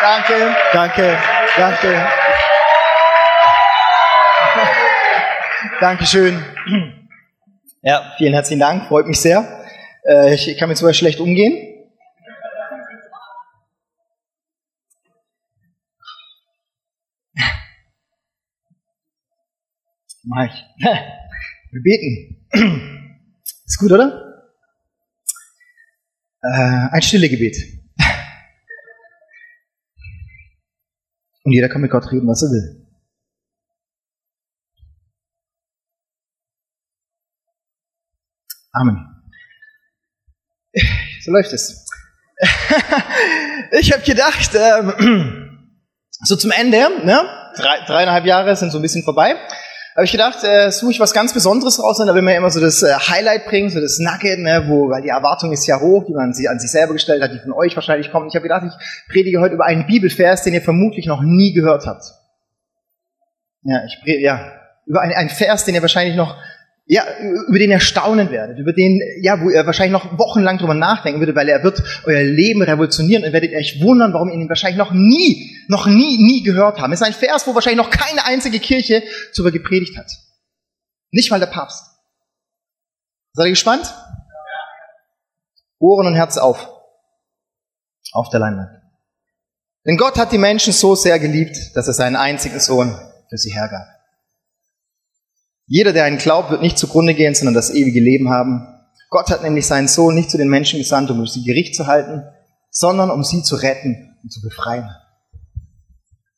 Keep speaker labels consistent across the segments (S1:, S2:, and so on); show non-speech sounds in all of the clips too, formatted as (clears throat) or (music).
S1: Danke, danke, danke. (laughs) Dankeschön. Ja, vielen herzlichen Dank, freut mich sehr. Äh, ich kann mit sowas schlecht umgehen. Mach ich. (laughs) Wir beten. (clears throat) Ist gut, oder? Äh, ein stille Gebet. Und jeder kann mit Gott reden, was er will. Amen. (laughs) So läuft es. (laughs) Ich habe gedacht, ähm, (clears throat) so zum Ende, ne? Drei, dreieinhalb Jahre sind so ein bisschen vorbei habe ich gedacht, äh, suche ich was ganz Besonderes raus, da will man immer so das äh, Highlight bringen, so das Nugget, ne, wo, weil die Erwartung ist ja hoch, die man sie an sich selber gestellt hat, die von euch wahrscheinlich kommt. Ich habe gedacht, ich predige heute über einen Bibelvers, den ihr vermutlich noch nie gehört habt. Ja, ich predige, ja, über einen, einen Vers, den ihr wahrscheinlich noch ja, über den ihr staunen werdet, über den, ja, wo ihr wahrscheinlich noch wochenlang drüber nachdenken würdet, weil er wird euer Leben revolutionieren und werdet euch wundern, warum ihr ihn wahrscheinlich noch nie, noch nie, nie gehört habt. Es ist ein Vers, wo wahrscheinlich noch keine einzige Kirche darüber gepredigt hat. Nicht mal der Papst. Seid ihr gespannt? Ohren und Herz auf. Auf der Leinwand. Denn Gott hat die Menschen so sehr geliebt, dass er seinen einzigen Sohn für sie hergab. Jeder, der einen glaubt, wird nicht zugrunde gehen, sondern das ewige Leben haben. Gott hat nämlich seinen Sohn nicht zu den Menschen gesandt, um sie Gericht zu halten, sondern um sie zu retten und zu befreien.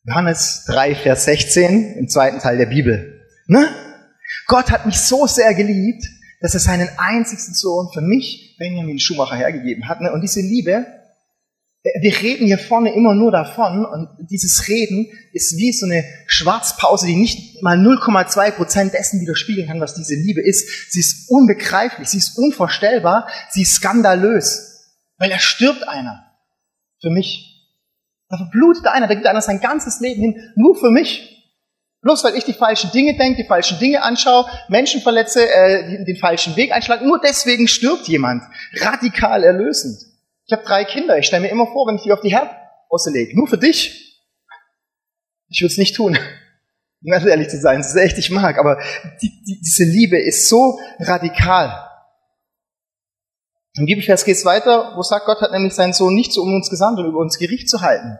S1: Johannes 3, Vers 16 im zweiten Teil der Bibel. Ne? Gott hat mich so sehr geliebt, dass er seinen einzigsten Sohn für mich, Benjamin Schumacher, hergegeben hat. Ne? Und diese Liebe, wir reden hier vorne immer nur davon und dieses Reden ist wie so eine Schwarzpause, die nicht mal 0,2 Prozent dessen widerspiegeln kann, was diese Liebe ist. Sie ist unbegreiflich, sie ist unvorstellbar, sie ist skandalös, weil da stirbt einer für mich. Da verblutet einer, da gibt einer sein ganzes Leben hin, nur für mich. Bloß weil ich die falschen Dinge denke, die falschen Dinge anschaue, Menschen verletze, äh, den falschen Weg einschlage, nur deswegen stirbt jemand. Radikal erlösend. Ich habe drei Kinder. Ich stelle mir immer vor, wenn ich die auf die Herdbosse lege, nur für dich. Ich würde es nicht tun. (laughs) Um ganz ehrlich zu sein, das ist echt, ich mag, aber die, die, diese Liebe ist so radikal. Im Bibelvers geht es weiter, wo sagt, Gott hat nämlich seinen Sohn nicht so um uns gesandt und über uns Gericht zu halten.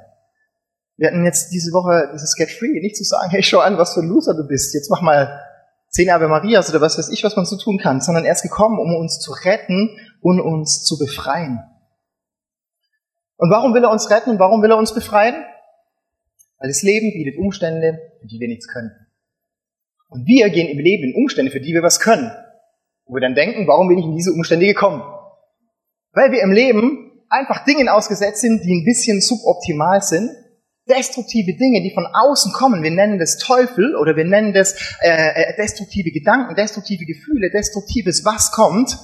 S1: Wir hatten jetzt diese Woche dieses Get Free, nicht zu sagen, hey, schau an, was für ein Loser du bist, jetzt mach mal zehn Ave Marias oder was weiß ich, was man so tun kann, sondern er ist gekommen, um uns zu retten und uns zu befreien. Und warum will er uns retten und warum will er uns befreien? Weil das Leben bietet Umstände, für die wir nichts können. Und wir gehen im Leben in Umstände, für die wir was können. Wo wir dann denken, warum bin ich in diese Umstände gekommen? Weil wir im Leben einfach Dingen ausgesetzt sind, die ein bisschen suboptimal sind. Destruktive Dinge, die von außen kommen. Wir nennen das Teufel oder wir nennen das äh, äh destruktive Gedanken, destruktive Gefühle, destruktives was kommt.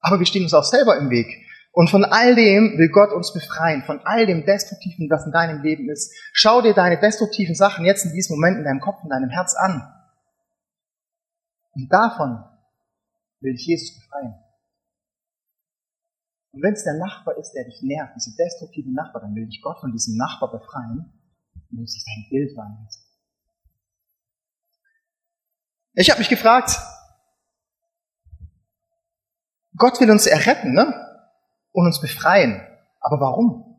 S1: Aber wir stehen uns auch selber im Weg. Und von all dem will Gott uns befreien, von all dem Destruktiven, was in deinem Leben ist. Schau dir deine destruktiven Sachen jetzt in diesem Moment in deinem Kopf, in deinem Herz an. Und davon will dich Jesus befreien. Und wenn es der Nachbar ist, der dich nervt, diese destruktive Nachbar, dann will dich Gott von diesem Nachbar befreien, indem sich dein Bild wandelt. Ich habe mich gefragt, Gott will uns erretten, ne? Und uns befreien. Aber warum?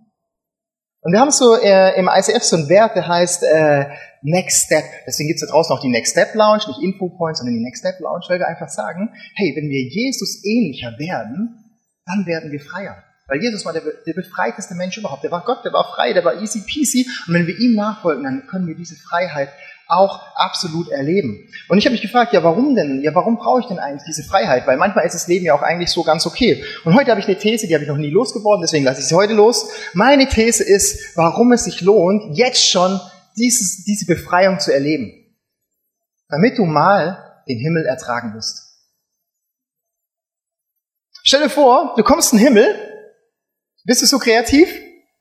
S1: Und wir haben so äh, im ICF so einen Wert, der heißt äh, Next Step. Deswegen gibt's da draußen auch die Next Step Lounge, nicht Info Point, sondern die Next Step Lounge, weil wir einfach sagen, hey, wenn wir Jesus ähnlicher werden, dann werden wir freier. Weil Jesus war der, der befreiteste Mensch überhaupt. Der war Gott, der war frei, der war easy peasy. Und wenn wir ihm nachfolgen, dann können wir diese Freiheit auch absolut erleben. Und ich habe mich gefragt, ja, warum denn? Ja, warum brauche ich denn eigentlich diese Freiheit? Weil manchmal ist das Leben ja auch eigentlich so ganz okay. Und heute habe ich eine These, die habe ich noch nie losgeworden, deswegen lasse ich sie heute los. Meine These ist, warum es sich lohnt, jetzt schon dieses, diese Befreiung zu erleben. Damit du mal den Himmel ertragen wirst. Stell dir vor, du kommst in den Himmel, bist du so kreativ?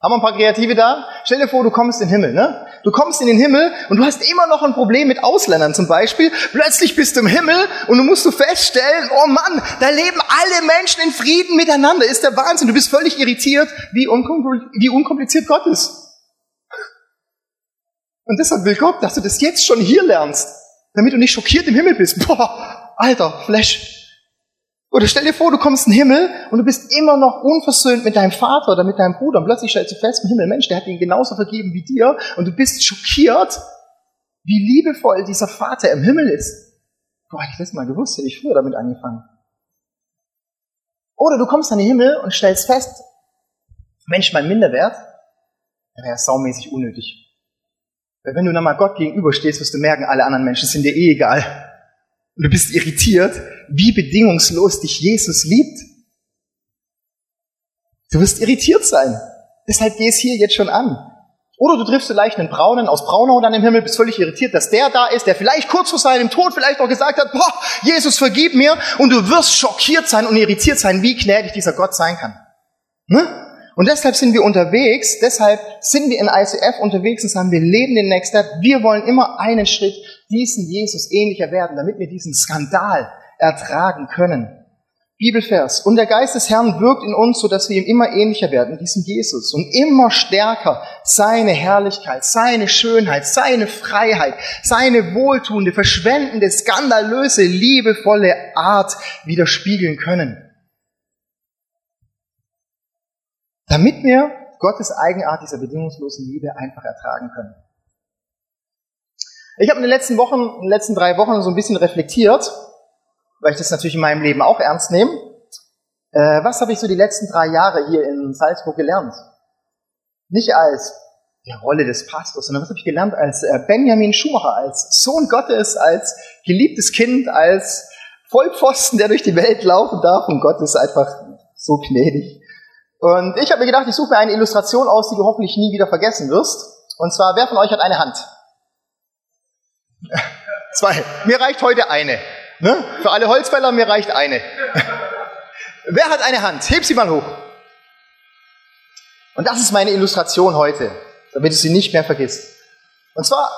S1: Haben wir ein paar Kreative da? Stell dir vor, du kommst in den Himmel, ne? Du kommst in den Himmel und du hast immer noch ein Problem mit Ausländern zum Beispiel. Plötzlich bist du im Himmel und du musst du feststellen, oh Mann, da leben alle Menschen in Frieden miteinander. Ist der Wahnsinn. Du bist völlig irritiert, wie, unkompliziert Gott ist. Und deshalb will Gott, dass du das jetzt schon hier lernst, damit du nicht schockiert im Himmel bist. Boah, Alter, Flash. Oder stell dir vor, du kommst in den Himmel und du bist immer noch unversöhnt mit deinem Vater oder mit deinem Bruder und plötzlich stellst du fest im Himmel, Mensch, der hat ihn genauso vergeben wie dir und du bist schockiert, wie liebevoll dieser Vater im Himmel ist. Boah, hätte ich das mal gewusst, hätte ich früher damit angefangen. Oder du kommst an den Himmel und stellst fest, Mensch, mein Minderwert, der wäre saumäßig unnötig. Weil wenn du dann mal Gott gegenüberstehst, wirst du merken, alle anderen Menschen sind dir eh egal. Und du bist irritiert, wie bedingungslos dich Jesus liebt. Du wirst irritiert sein. Deshalb geh es hier jetzt schon an. Oder du triffst vielleicht einen Braunen aus Braunau dann im Himmel, bist völlig irritiert, dass der da ist, der vielleicht kurz vor seinem Tod vielleicht auch gesagt hat, boah, Jesus, vergib mir. Und du wirst schockiert sein und irritiert sein, wie gnädig dieser Gott sein kann. Ne? Und deshalb sind wir unterwegs, deshalb sind wir in ICF unterwegs und sagen, wir leben den Next Step. Wir wollen immer einen Schritt diesen Jesus ähnlicher werden, damit wir diesen Skandal ertragen können. Bibelvers. Und der Geist des Herrn wirkt in uns, so dass wir ihm immer ähnlicher werden, diesem Jesus. Und immer stärker seine Herrlichkeit, seine Schönheit, seine Freiheit, seine wohltuende, verschwendende, skandalöse, liebevolle Art widerspiegeln können. damit wir Gottes Eigenart dieser bedingungslosen Liebe einfach ertragen können. Ich habe in den letzten Wochen, in den letzten drei Wochen so ein bisschen reflektiert, weil ich das natürlich in meinem Leben auch ernst nehme. Äh, was habe ich so die letzten drei Jahre hier in Salzburg gelernt? Nicht als die Rolle des Pastors, sondern was habe ich gelernt als äh, Benjamin Schumacher, als Sohn Gottes, als geliebtes Kind, als Vollpfosten, der durch die Welt laufen darf und Gott ist einfach so gnädig. Und ich habe mir gedacht, ich suche mir eine Illustration aus, die du hoffentlich nie wieder vergessen wirst. Und zwar, wer von euch hat eine Hand? Zwei. Mir reicht heute eine. Ne? Für alle Holzfäller, mir reicht eine. (laughs) wer hat eine Hand? Heb sie mal hoch. Und das ist meine Illustration heute, damit du sie nicht mehr vergisst. Und zwar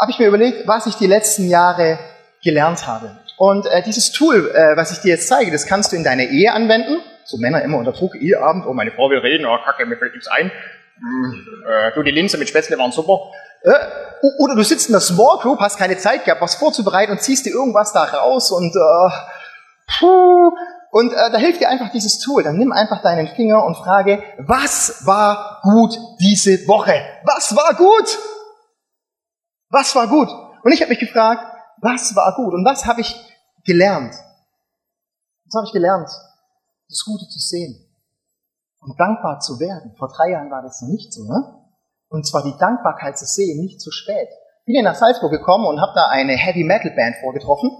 S1: habe ich mir überlegt, was ich die letzten Jahre gelernt habe. Und äh, dieses Tool, äh, was ich dir jetzt zeige, das kannst du in deiner Ehe anwenden so Männer immer unter Druck, Eheabend, oh, meine Frau will reden, oh, kacke, mir fällt nichts ein. Hm, äh, du, die Linse mit Spätzle waren super. Äh, oder du sitzt in der Small Group, hast keine Zeit gehabt, was vorzubereiten und ziehst dir irgendwas da raus und äh, puh, und äh, da hilft dir einfach dieses Tool. Dann nimm einfach deinen Finger und frage, was war gut diese Woche? Was war gut? Was war gut? Und ich habe mich gefragt, was war gut? Und was habe ich gelernt? Was habe ich gelernt? das Gute zu sehen und dankbar zu werden. Vor drei Jahren war das noch nicht so, ne? Und zwar die Dankbarkeit zu sehen, nicht zu spät. Bin hier nach Salzburg gekommen und habe da eine Heavy Metal Band vorgetroffen.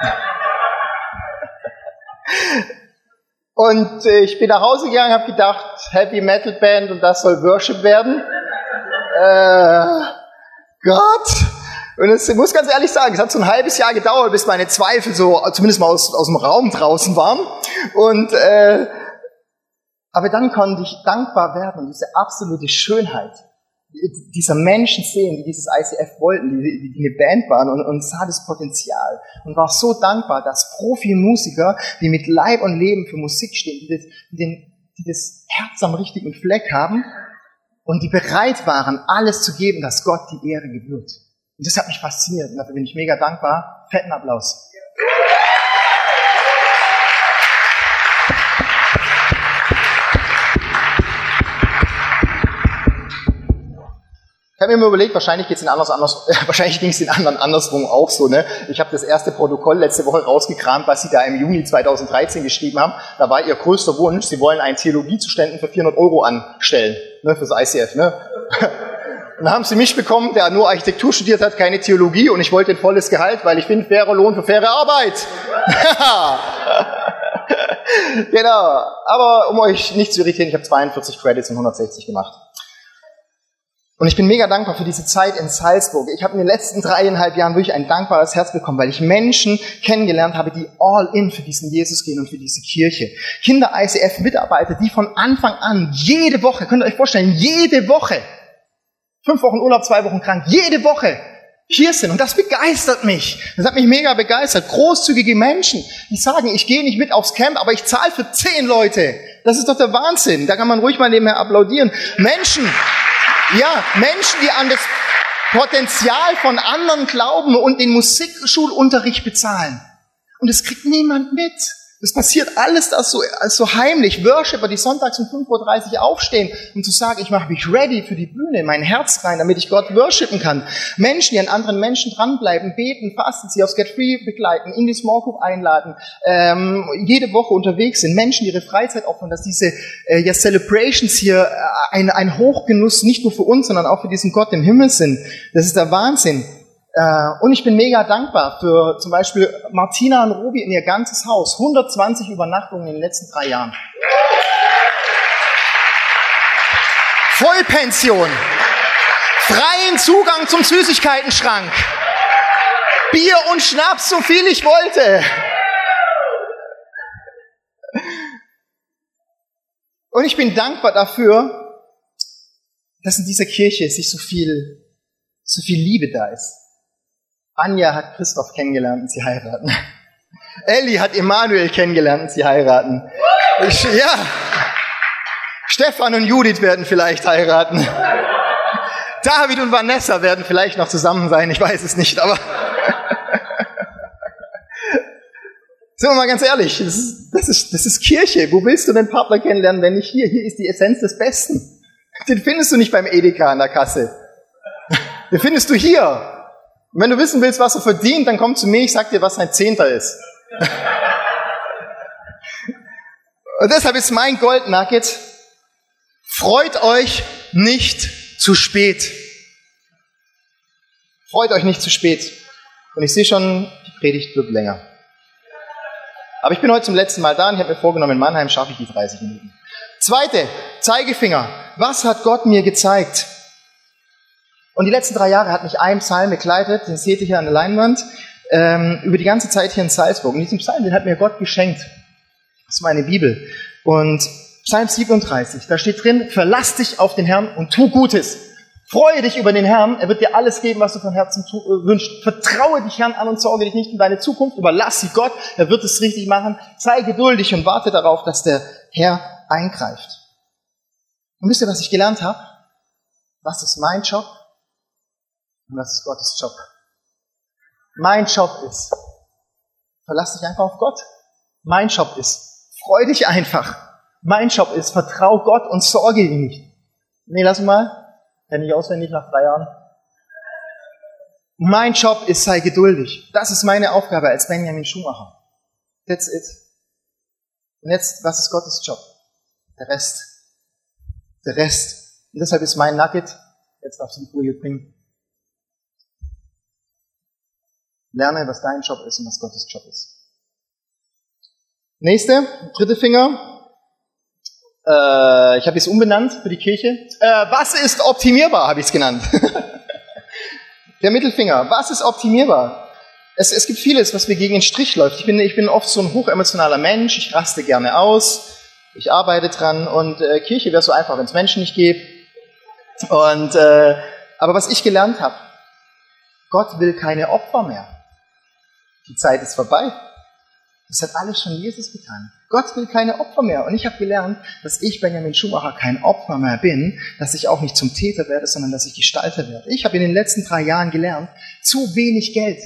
S1: (laughs) und äh, ich bin nach Hause gegangen, habe gedacht, Heavy Metal Band und das soll Worship werden. Äh, Gott, und es muss ganz ehrlich sagen, es hat so ein halbes Jahr gedauert, bis meine Zweifel so zumindest mal aus, aus dem Raum draußen waren. Und äh, aber dann konnte ich dankbar werden und diese absolute Schönheit dieser Menschen sehen, die dieses ICF wollten, die, die eine Band waren und, und sah das Potenzial und war so dankbar, dass Profimusiker, die mit Leib und Leben für Musik stehen, die das, die, die das Herz am richtigen Fleck haben und die bereit waren, alles zu geben, dass Gott die Ehre gebührt. Und das hat mich fasziniert und dafür bin ich mega dankbar. Fetten Applaus. Ich habe mir mal überlegt, wahrscheinlich geht's in anders, anders, (laughs) wahrscheinlich ging es den anderen andersrum auch so. Ne? Ich habe das erste Protokoll letzte Woche rausgekramt, was Sie da im Juni 2013 geschrieben haben. Da war Ihr größter Wunsch, Sie wollen einen Theologiezuständen für 400 Euro anstellen, ne, fürs ICF. Ne? (laughs) dann haben sie mich bekommen, der nur Architektur studiert hat, keine Theologie und ich wollte ein volles Gehalt, weil ich bin fairer Lohn für faire Arbeit. (laughs) genau. Aber um euch nicht zu irritieren, ich habe 42 Credits und 160 gemacht. Und ich bin mega dankbar für diese Zeit in Salzburg. Ich habe in den letzten dreieinhalb Jahren wirklich ein dankbares Herz bekommen, weil ich Menschen kennengelernt habe, die all in für diesen Jesus gehen und für diese Kirche. Kinder-ICF-Mitarbeiter, die von Anfang an jede Woche, könnt ihr euch vorstellen, jede Woche fünf Wochen Urlaub, zwei Wochen krank, jede Woche hier sind. Und das begeistert mich. Das hat mich mega begeistert. Großzügige Menschen, die sagen, ich gehe nicht mit aufs Camp, aber ich zahle für zehn Leute. Das ist doch der Wahnsinn. Da kann man ruhig mal nebenher applaudieren. Menschen, ja, Menschen, die an das Potenzial von anderen glauben und den Musikschulunterricht bezahlen. Und es kriegt niemand mit. Das passiert alles das so, so heimlich. Worshipper, die sonntags um 5.30 Uhr aufstehen, um zu sagen, ich mache mich ready für die Bühne, mein Herz rein, damit ich Gott worshipen kann. Menschen, die an anderen Menschen dranbleiben, beten, fasten, sie aufs Get Free begleiten, in die Small Group einladen, ähm, jede Woche unterwegs sind. Menschen, die ihre Freizeit opfern, dass diese äh, ja, Celebrations hier äh, ein, ein Hochgenuss nicht nur für uns, sondern auch für diesen Gott im Himmel sind. Das ist der Wahnsinn. Äh, und ich bin mega dankbar für zum Beispiel Martina und Robi in ihr ganzes Haus. 120 Übernachtungen in den letzten drei Jahren. Vollpension. Freien Zugang zum Süßigkeitenschrank. Bier und Schnaps, so viel ich wollte. Und ich bin dankbar dafür, dass in dieser Kirche sich so viel, so viel Liebe da ist. Anja hat Christoph kennengelernt und sie heiraten. (laughs) Elli hat Emanuel kennengelernt und sie heiraten. Ich, ja. Stefan und Judith werden vielleicht heiraten. (laughs) David und Vanessa werden vielleicht noch zusammen sein, ich weiß es nicht, aber. (laughs) Sind wir mal ganz ehrlich, das ist, das, ist, das ist Kirche. Wo willst du den Partner kennenlernen, wenn nicht hier? Hier ist die Essenz des Besten. Den findest du nicht beim Edeka an der Kasse. Den findest du hier. Und wenn du wissen willst, was er verdient, dann komm zu mir, ich sag dir, was sein Zehnter ist. (laughs) Und deshalb ist mein Goldnugget, freut euch nicht zu spät. Freut euch nicht zu spät. Und ich sehe schon, die Predigt wird länger. Aber ich bin heute zum letzten Mal da und ich habe mir vorgenommen, in Mannheim schaffe ich die 30 Minuten. Zweite, Zeigefinger. Was hat Gott mir gezeigt? Und die letzten drei Jahre hat mich ein Psalm begleitet, den seht ihr hier an der Leinwand, ähm, über die ganze Zeit hier in Salzburg. Und diesen Psalm, den hat mir Gott geschenkt. Das ist meine Bibel. Und Psalm 37, da steht drin, verlass dich auf den Herrn und tu Gutes. Freue dich über den Herrn, er wird dir alles geben, was du von Herzen tu, äh, wünschst. Vertraue dich Herrn an und sorge dich nicht um deine Zukunft, überlass sie Gott, er wird es richtig machen. Sei geduldig und warte darauf, dass der Herr eingreift. Und wisst ihr, was ich gelernt habe? Was ist mein Job? Und das ist Gottes Job. Mein Job ist, verlass dich einfach auf Gott. Mein Job ist, freu dich einfach. Mein Job ist, vertrau Gott und sorge ihn nicht. Nee, lass mal. Kenne ich auswendig nach drei Jahren. Mein Job ist, sei geduldig. Das ist meine Aufgabe als Benjamin Schumacher. That's it. Und jetzt, was ist Gottes Job? Der Rest. Der Rest. Und deshalb ist mein Nugget, jetzt darfst du die Folie bringen, Lerne, was dein Job ist und was Gottes Job ist. Nächste, dritte Finger. Äh, ich habe es umbenannt für die Kirche. Äh, was ist optimierbar, habe ich es genannt. (laughs) Der Mittelfinger. Was ist optimierbar? Es, es gibt vieles, was mir gegen den Strich läuft. Ich bin, ich bin oft so ein hochemotionaler Mensch. Ich raste gerne aus. Ich arbeite dran. Und äh, Kirche wäre so einfach, wenn es Menschen nicht gibt. Und, äh, aber was ich gelernt habe, Gott will keine Opfer mehr. Die Zeit ist vorbei. Das hat alles schon Jesus getan. Gott will keine Opfer mehr. Und ich habe gelernt, dass ich, Benjamin Schumacher, kein Opfer mehr bin, dass ich auch nicht zum Täter werde, sondern dass ich Gestalter werde. Ich habe in den letzten drei Jahren gelernt, zu wenig Geld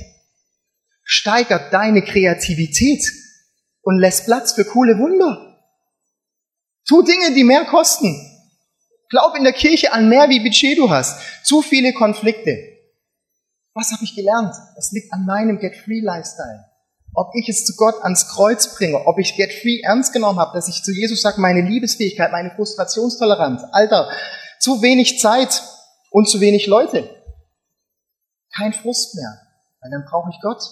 S1: steigert deine Kreativität und lässt Platz für coole Wunder. Tu Dinge, die mehr kosten. Glaub in der Kirche an mehr, wie Budget du hast. Zu viele Konflikte. Was habe ich gelernt? Es liegt an meinem Get Free Lifestyle. Ob ich es zu Gott ans Kreuz bringe, ob ich Get Free ernst genommen habe, dass ich zu Jesus sage, meine Liebesfähigkeit, meine Frustrationstoleranz, Alter, zu wenig Zeit und zu wenig Leute. Kein Frust mehr, weil dann brauche ich Gott.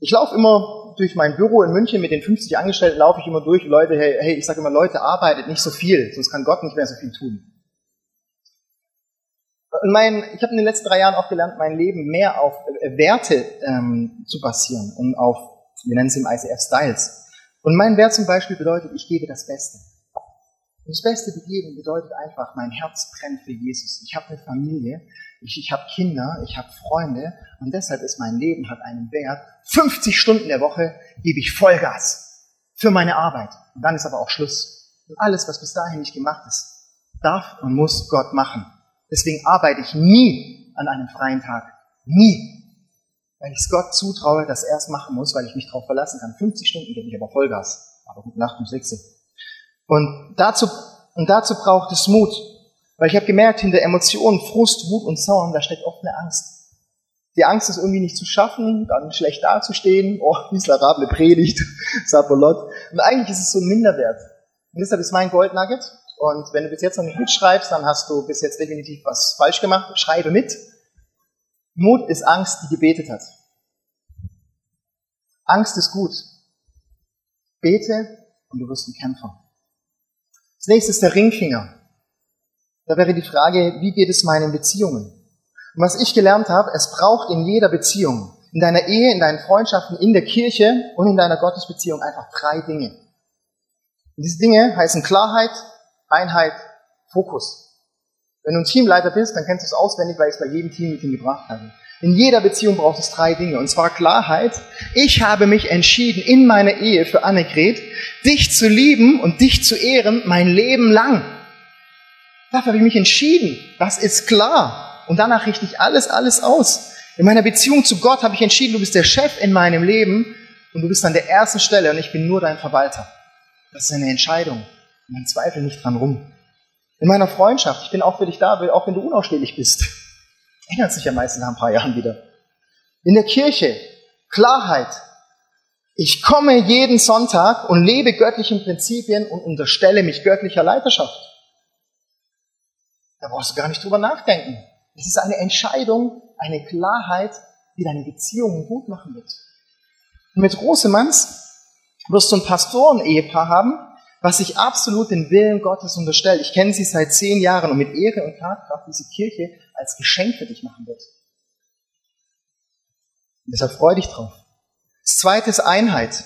S1: Ich laufe immer durch mein Büro in München mit den 50 Angestellten, laufe ich immer durch, Leute, hey, hey ich sage immer, Leute, arbeitet nicht so viel, sonst kann Gott nicht mehr so viel tun. Und mein, ich habe in den letzten drei Jahren auch gelernt, mein Leben mehr auf äh, Werte ähm, zu basieren und auf, wir nennen es im ICF Styles. Und mein Wert zum Beispiel bedeutet, ich gebe das Beste. Und das Beste geben bedeutet einfach, mein Herz brennt für Jesus. Ich habe eine Familie, ich, ich habe Kinder, ich habe Freunde und deshalb ist mein Leben hat einen Wert. 50 Stunden der Woche gebe ich Vollgas für meine Arbeit. Und dann ist aber auch Schluss. Und alles, was bis dahin nicht gemacht ist, darf und muss Gott machen. Deswegen arbeite ich nie an einem freien Tag. Nie. Weil ich es Gott zutraue, dass er es machen muss, weil ich mich darauf verlassen kann. 50 Stunden gebe ich aber Vollgas. Aber gut, Nacht um 6. Und dazu, und dazu braucht es Mut. Weil ich habe gemerkt, hinter Emotionen, Frust, Wut und Zorn, da steckt oft eine Angst. Die Angst ist irgendwie nicht zu schaffen, dann schlecht dazustehen, oh, miserable Predigt, (laughs) Sapolot. Und eigentlich ist es so ein Minderwert. Und deshalb ist mein Goldnugget. Und wenn du bis jetzt noch nicht mitschreibst, dann hast du bis jetzt definitiv was falsch gemacht. Schreibe mit. Mut ist Angst, die gebetet hat. Angst ist gut. Bete und du wirst ein Kämpfer. Das nächste ist der Ringfinger. Da wäre die Frage, wie geht es meinen Beziehungen? Und was ich gelernt habe, es braucht in jeder Beziehung, in deiner Ehe, in deinen Freundschaften, in der Kirche und in deiner Gottesbeziehung einfach drei Dinge. Und diese Dinge heißen Klarheit, Einheit, Fokus. Wenn du ein Teamleiter bist, dann kennst du es auswendig, weil ich es bei jedem Teammeeting gebracht habe. In jeder Beziehung braucht es drei Dinge. Und zwar Klarheit. Ich habe mich entschieden, in meiner Ehe für Annegret, dich zu lieben und dich zu ehren, mein Leben lang. Dafür habe ich mich entschieden. Das ist klar. Und danach richte ich alles, alles aus. In meiner Beziehung zu Gott habe ich entschieden, du bist der Chef in meinem Leben und du bist an der ersten Stelle und ich bin nur dein Verwalter. Das ist eine Entscheidung. Man zweifelt nicht dran rum. In meiner Freundschaft, ich bin auch für dich da, auch wenn du unausstehlich bist. Ändert sich ja meistens nach ein paar Jahren wieder. In der Kirche, Klarheit. Ich komme jeden Sonntag und lebe göttlichen Prinzipien und unterstelle mich göttlicher Leiterschaft. Da brauchst du gar nicht drüber nachdenken. Es ist eine Entscheidung, eine Klarheit, die deine Beziehungen gut machen wird. Und mit Rosemanns wirst du ein Pastoren-Ehepaar haben, was sich absolut den Willen Gottes unterstellt. Ich kenne sie seit zehn Jahren und mit Ehre und Tatkraft diese Kirche als Geschenk für dich machen wird. Und deshalb freu dich drauf. Das zweite ist Einheit.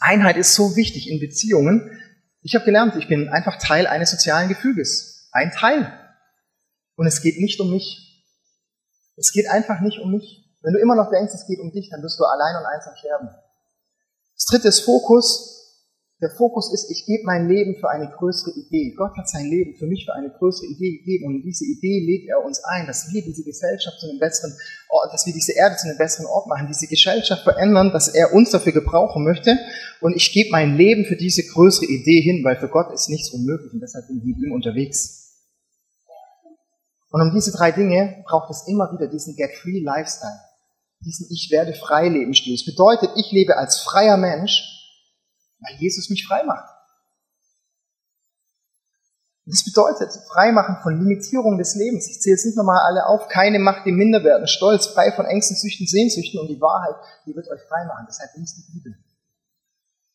S1: Einheit ist so wichtig in Beziehungen. Ich habe gelernt, ich bin einfach Teil eines sozialen Gefüges. Ein Teil. Und es geht nicht um mich. Es geht einfach nicht um mich. Wenn du immer noch denkst, es geht um dich, dann wirst du allein und einsam sterben. Das dritte ist Fokus. Der Fokus ist, ich gebe mein Leben für eine größere Idee. Gott hat sein Leben für mich für eine größere Idee gegeben und diese Idee lädt er uns ein, dass wir diese Gesellschaft zu einem besseren Ort, dass wir diese Erde zu einem besseren Ort machen, diese Gesellschaft verändern, dass er uns dafür gebrauchen möchte. Und ich gebe mein Leben für diese größere Idee hin, weil für Gott ist nichts unmöglich und deshalb bin ich mit ihm unterwegs. Und um diese drei Dinge braucht es immer wieder diesen Get-Free Lifestyle. Diesen Ich werde frei leben Stil. Das bedeutet, ich lebe als freier Mensch weil Jesus mich frei macht. Das bedeutet, frei machen von Limitierung des Lebens. Ich zähle es nicht nochmal alle auf. Keine Macht, die minder werden. Stolz, frei von Ängsten, Süchten, Sehnsüchten und die Wahrheit, die wird euch frei machen. Deshalb liest die Bibel.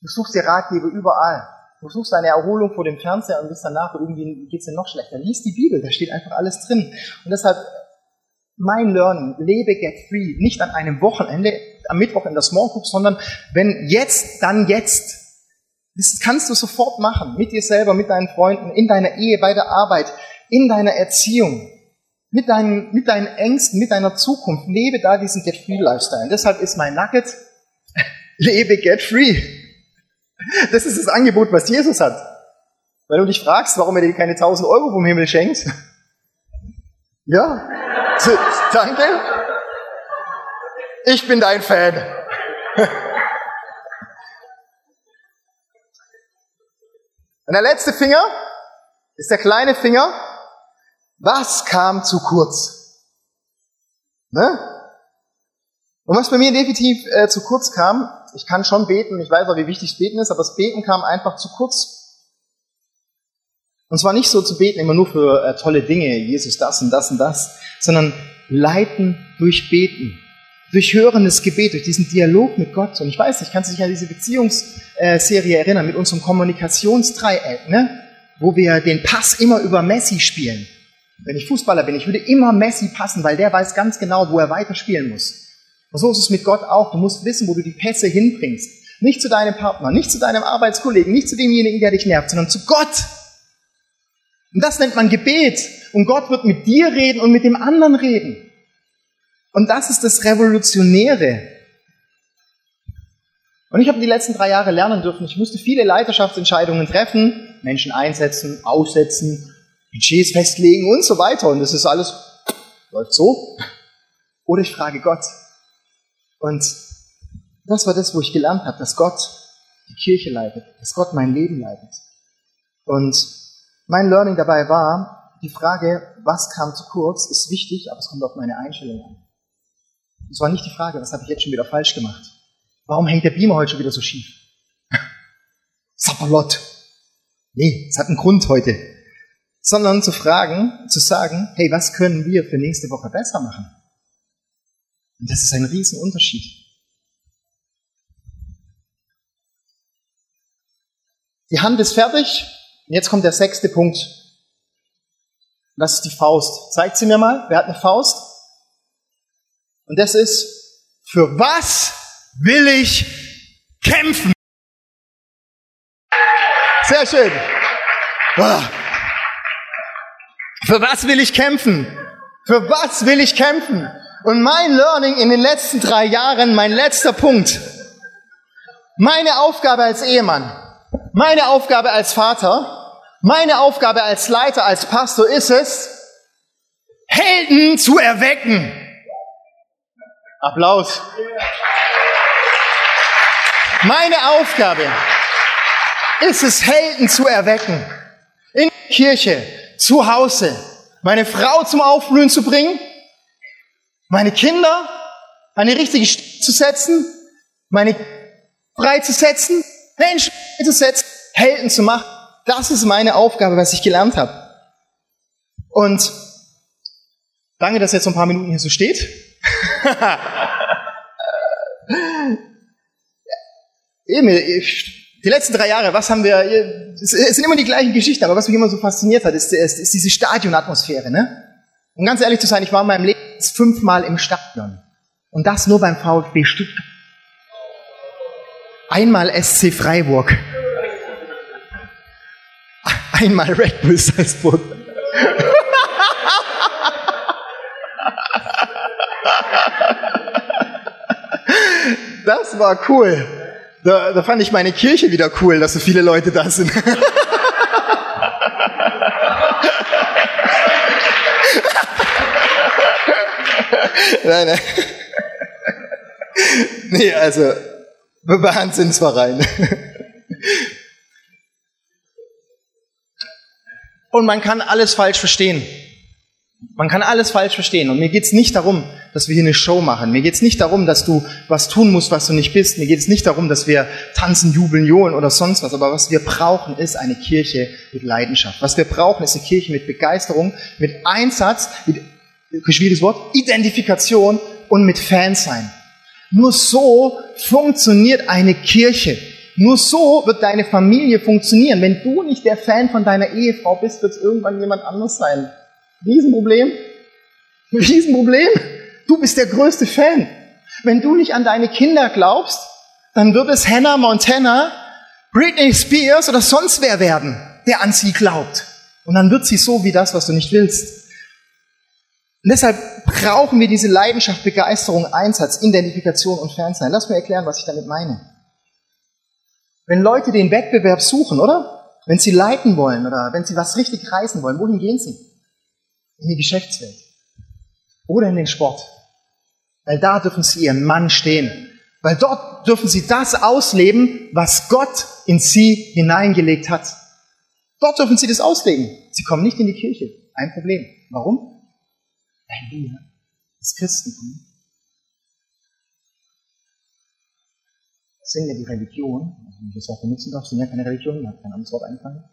S1: Du suchst dir Ratgeber überall. Du suchst eine Erholung vor dem Fernseher und bist danach irgendwie geht's dir noch schlechter. Lies die Bibel, da steht einfach alles drin. Und deshalb mein Learning, lebe get free, nicht an einem Wochenende, am Mittwoch in der Small Group, sondern wenn jetzt, dann jetzt. Das kannst du sofort machen, mit dir selber, mit deinen Freunden, in deiner Ehe, bei der Arbeit, in deiner Erziehung, mit deinen, mit deinen Ängsten, mit deiner Zukunft. Lebe da diesen Get-Free-Lifestyle. Deshalb ist mein Nugget, (laughs) lebe Get-Free. Das ist das Angebot, was Jesus hat. Wenn du dich fragst, warum er dir keine 1000 Euro vom Himmel schenkt. (laughs) Ja, (laughs) danke. Ich bin dein Fan. Und der letzte Finger ist der kleine Finger. Was kam zu kurz? Ne? Und was bei mir definitiv äh, zu kurz kam, ich kann schon beten, ich weiß auch, wie wichtig Beten ist, aber das Beten kam einfach zu kurz. Und zwar nicht so zu beten immer nur für äh, tolle Dinge, Jesus das und das und das, sondern leiten durch Beten durch hörendes Gebet, durch diesen Dialog mit Gott. Und ich weiß, ich kann sich an diese Beziehungsserie erinnern mit unserem Kommunikationsdreieck, ne? wo wir den Pass immer über Messi spielen. Wenn ich Fußballer bin, ich würde immer Messi passen, weil der weiß ganz genau, wo er weiter spielen muss. Und so ist es mit Gott auch. Du musst wissen, wo du die Pässe hinbringst. Nicht zu deinem Partner, nicht zu deinem Arbeitskollegen, nicht zu demjenigen, der dich nervt, sondern zu Gott. Und das nennt man Gebet. Und Gott wird mit dir reden und mit dem anderen reden. Und das ist das Revolutionäre. Und ich habe die letzten drei Jahre lernen dürfen, ich musste viele Leiterschaftsentscheidungen treffen, Menschen einsetzen, aussetzen, Budgets festlegen und so weiter. Und das ist alles, läuft so. Oder ich frage Gott. Und das war das, wo ich gelernt habe, dass Gott die Kirche leitet, dass Gott mein Leben leitet. Und mein Learning dabei war, die Frage, was kam zu kurz, ist wichtig, aber es kommt auf meine Einstellung an. Es war nicht die Frage, was habe ich jetzt schon wieder falsch gemacht? Warum hängt der Beamer heute schon wieder so schief? (laughs) Sapperlot. Nee, es hat einen Grund heute. Sondern zu fragen, zu sagen, hey, was können wir für nächste Woche besser machen? Und das ist ein Riesenunterschied. Die Hand ist fertig. Und jetzt kommt der sechste Punkt. Das ist die Faust. Zeigt sie mir mal. Wer hat eine Faust? Und das ist, für was will ich kämpfen? Sehr schön. Ah. Für was will ich kämpfen? Für was will ich kämpfen? Und mein Learning in den letzten drei Jahren, mein letzter Punkt, meine Aufgabe als Ehemann, meine Aufgabe als Vater, meine Aufgabe als Leiter, als Pastor ist es, Helden zu erwecken. Applaus. Meine Aufgabe ist es, Helden zu erwecken. In der Kirche, zu Hause, meine Frau zum Aufblühen zu bringen, meine Kinder eine richtige Stimme zu setzen, meine freizusetzen, Menschen zu setzen, Helden zu machen. Das ist meine Aufgabe, was ich gelernt habe. Und danke, dass jetzt so ein paar Minuten hier so steht. (laughs) die letzten drei Jahre, was haben wir, es sind immer die gleichen Geschichten, aber was mich immer so fasziniert hat, ist, ist, ist diese Stadionatmosphäre. Ne? Um ganz ehrlich zu sein, ich war in meinem Leben fünfmal im Stadion. Und das nur beim VfB Stuttgart. Einmal SC Freiburg. (laughs) Einmal Red Bull Salzburg. Das war cool. Da, da fand ich meine Kirche wieder cool, dass so viele Leute da sind. (laughs) nein, nein. Nee, also, Wahnsinnsverein. Und man kann alles falsch verstehen. Man kann alles falsch verstehen. Und mir geht's nicht darum, dass wir hier eine Show machen. Mir geht's nicht darum, dass du was tun musst, was du nicht bist. Mir geht es nicht darum, dass wir tanzen, jubeln, johlen oder sonst was. Aber was wir brauchen, ist eine Kirche mit Leidenschaft. Was wir brauchen, ist eine Kirche mit Begeisterung, mit Einsatz, mit, schwieriges Wort, Identifikation und mit Fansein. Nur so funktioniert eine Kirche. Nur so wird deine Familie funktionieren. Wenn du nicht der Fan von deiner Ehefrau bist, wird es irgendwann jemand anders sein. Riesenproblem. Riesenproblem. Du bist der größte Fan. Wenn du nicht an deine Kinder glaubst, dann wird es Hannah Montana, Britney Spears oder sonst wer werden, der an sie glaubt. Und dann wird sie so wie das, was du nicht willst. Und deshalb brauchen wir diese Leidenschaft, Begeisterung, Einsatz, Identifikation und Fernsein. Lass mir erklären, was ich damit meine. Wenn Leute den Wettbewerb suchen, oder? Wenn sie leiten wollen oder wenn sie was richtig reißen wollen, wohin gehen sie? In die Geschäftswelt. Oder in den Sport. Weil da dürfen sie ihren Mann stehen. Weil dort dürfen sie das ausleben, was Gott in sie hineingelegt hat. Dort dürfen sie das ausleben. Sie kommen nicht in die Kirche. Ein Problem. Warum? Weil wir, das Christentum, sind ja die Religion, wenn ich das Wort benutzen darf, sind ja keine Religion, mir hat kein anderes Wort eingefallen,